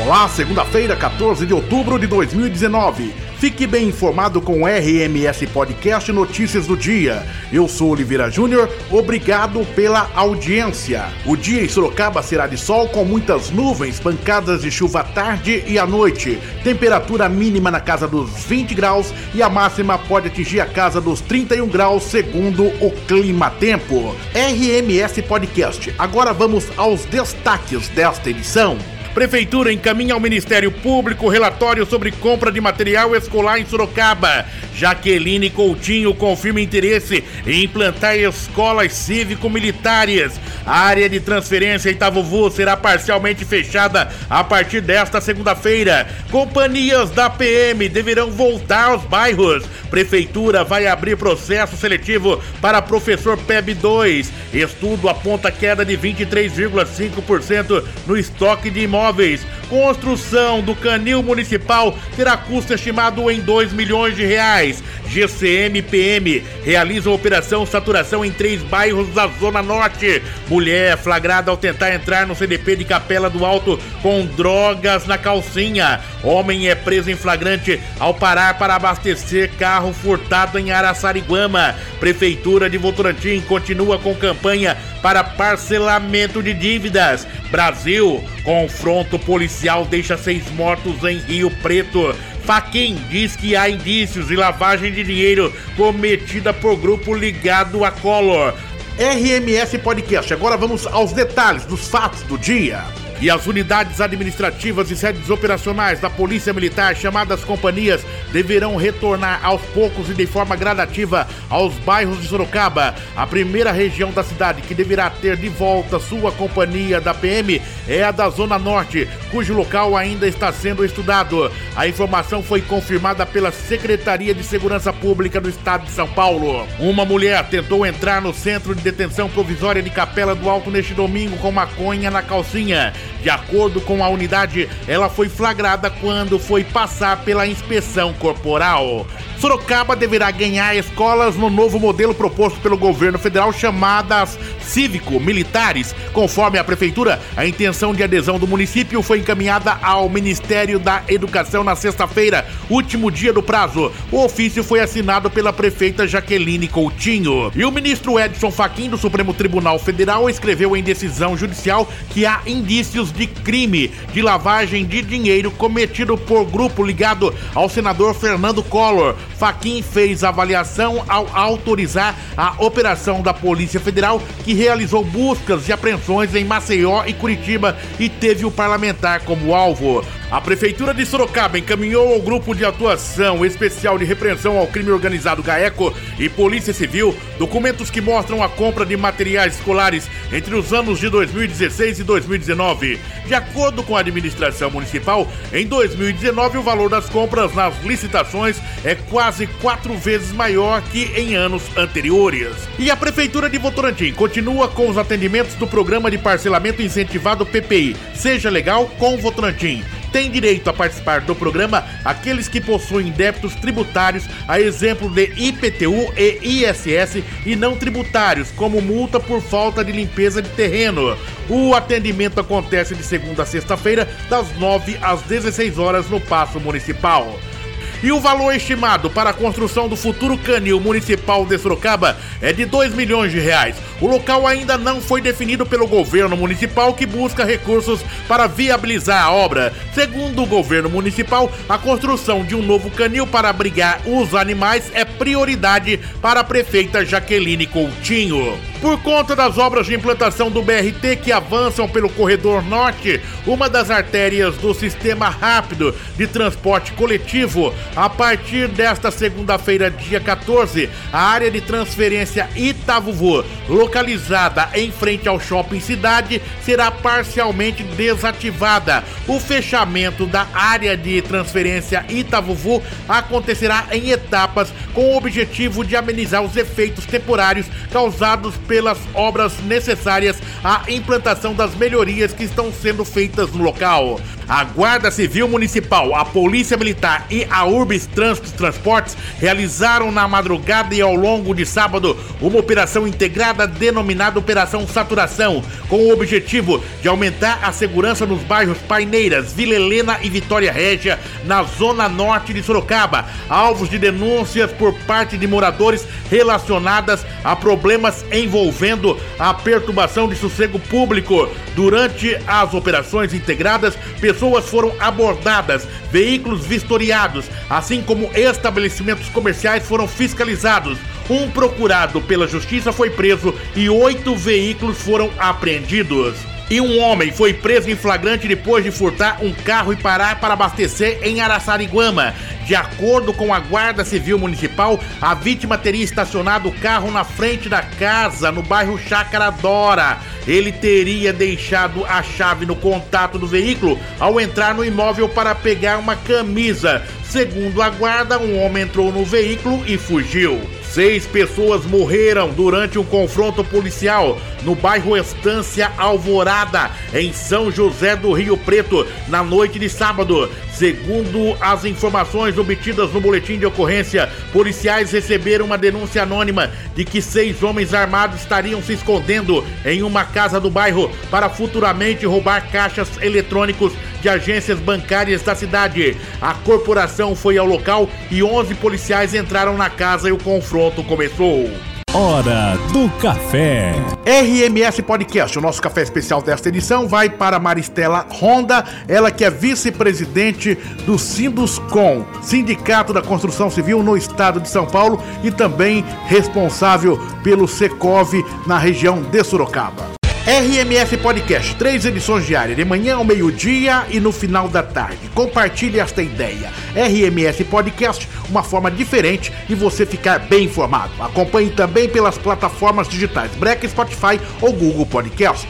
Olá, segunda-feira, 14 de outubro de 2019. Fique bem informado com o RMS Podcast Notícias do Dia. Eu sou Oliveira Júnior, obrigado pela audiência. O dia em Sorocaba será de sol com muitas nuvens, pancadas de chuva à tarde e à noite. Temperatura mínima na casa dos 20 graus e a máxima pode atingir a casa dos 31 graus, segundo o Clima Tempo. RMS Podcast. Agora vamos aos destaques desta edição. Prefeitura encaminha ao Ministério Público relatório sobre compra de material escolar em Sorocaba. Jaqueline Coutinho confirma interesse em implantar escolas cívico-militares. A área de transferência Itavuvu será parcialmente fechada a partir desta segunda-feira. Companhias da PM deverão voltar aos bairros. Prefeitura vai abrir processo seletivo para professor PEB 2. Estudo aponta queda de 23,5% no estoque de imóveis. Construção do canil municipal terá custo estimado em 2 milhões de reais. GCM-PM realiza operação saturação em três bairros da Zona Norte. Mulher flagrada ao tentar entrar no CDP de Capela do Alto com drogas na calcinha. Homem é preso em flagrante ao parar para abastecer carro furtado em Araçariguama. Prefeitura de Votorantim continua com campanha para parcelamento de dívidas. Brasil, confronto policial deixa seis mortos em Rio Preto. Faquin diz que há indícios de lavagem de dinheiro cometida por grupo ligado a Collor. RMS Podcast. Agora vamos aos detalhes dos fatos do dia e as unidades administrativas e sedes operacionais da Polícia Militar, chamadas companhias, deverão retornar aos poucos e de forma gradativa aos bairros de Sorocaba. A primeira região da cidade que deverá ter de volta sua companhia da PM é a da Zona Norte, cujo local ainda está sendo estudado. A informação foi confirmada pela Secretaria de Segurança Pública do Estado de São Paulo. Uma mulher tentou entrar no centro de detenção provisória de Capela do Alto neste domingo com maconha na calcinha. De acordo com a unidade, ela foi flagrada quando foi passar pela inspeção corporal. Sorocaba deverá ganhar escolas no novo modelo proposto pelo governo federal chamadas cívico-militares. Conforme a prefeitura, a intenção de adesão do município foi encaminhada ao Ministério da Educação na sexta-feira, último dia do prazo. O ofício foi assinado pela prefeita Jaqueline Coutinho. E o ministro Edson Fachin do Supremo Tribunal Federal escreveu em decisão judicial que há indícios de crime de lavagem de dinheiro cometido por grupo ligado ao senador Fernando Collor Faquin fez avaliação ao autorizar a operação da Polícia Federal, que realizou buscas e apreensões em Maceió e Curitiba e teve o parlamentar como alvo. A Prefeitura de Sorocaba encaminhou ao Grupo de Atuação Especial de Repreensão ao Crime Organizado GAECO e Polícia Civil documentos que mostram a compra de materiais escolares entre os anos de 2016 e 2019. De acordo com a administração municipal, em 2019 o valor das compras nas licitações é quase quatro vezes maior que em anos anteriores. E a Prefeitura de Votorantim continua com os atendimentos do Programa de Parcelamento Incentivado PPI. Seja legal com Votorantim tem direito a participar do programa aqueles que possuem débitos tributários, a exemplo de IPTU e ISS, e não tributários, como multa por falta de limpeza de terreno. O atendimento acontece de segunda a sexta-feira, das 9 às 16 horas no Paço Municipal. E o valor estimado para a construção do futuro canil municipal de Sorocaba é de 2 milhões de reais. O local ainda não foi definido pelo governo municipal que busca recursos para viabilizar a obra. Segundo o governo municipal, a construção de um novo canil para abrigar os animais é prioridade para a prefeita Jaqueline Coutinho. Por conta das obras de implantação do BRT que avançam pelo corredor norte, uma das artérias do sistema rápido de transporte coletivo, a partir desta segunda-feira, dia 14, a área de transferência Itavuvu, localizada em frente ao Shopping Cidade, será parcialmente desativada. O fechamento da área de transferência Itavuvu acontecerá em etapas com o objetivo de amenizar os efeitos temporários causados pelas obras necessárias à implantação das melhorias que estão sendo feitas no local. A Guarda Civil Municipal, a Polícia Militar e a Urbis Trânsito Transportes realizaram na madrugada e ao longo de sábado uma operação integrada denominada Operação Saturação, com o objetivo de aumentar a segurança nos bairros Paineiras, Vila Helena e Vitória Régia, na zona norte de Sorocaba, alvos de denúncias por parte de moradores relacionadas a problemas envolvendo a perturbação de sossego público. Durante as operações integradas, pessoas foram abordadas, veículos vistoriados, assim como estabelecimentos comerciais foram fiscalizados. Um procurado pela justiça foi preso e oito veículos foram apreendidos. E um homem foi preso em flagrante depois de furtar um carro e parar para abastecer em Araçariguama. De acordo com a Guarda Civil Municipal, a vítima teria estacionado o carro na frente da casa, no bairro Chácara Dora. Ele teria deixado a chave no contato do veículo ao entrar no imóvel para pegar uma camisa. Segundo a guarda, um homem entrou no veículo e fugiu. Seis pessoas morreram durante um confronto policial no bairro Estância Alvorada, em São José do Rio Preto, na noite de sábado. Segundo as informações obtidas no boletim de ocorrência, policiais receberam uma denúncia anônima de que seis homens armados estariam se escondendo em uma casa do bairro para futuramente roubar caixas eletrônicos de agências bancárias da cidade. A corporação foi ao local e 11 policiais entraram na casa e o confronto começou. Hora do Café. RMS Podcast, o nosso café especial desta edição, vai para Maristela Honda, ela que é vice-presidente do Sinduscom, Sindicato da Construção Civil no estado de São Paulo e também responsável pelo Secov na região de Sorocaba. RMS Podcast, três edições diárias, de manhã ao meio-dia e no final da tarde. Compartilhe esta ideia. RMS Podcast, uma forma diferente de você ficar bem informado. Acompanhe também pelas plataformas digitais Break, Spotify ou Google Podcast.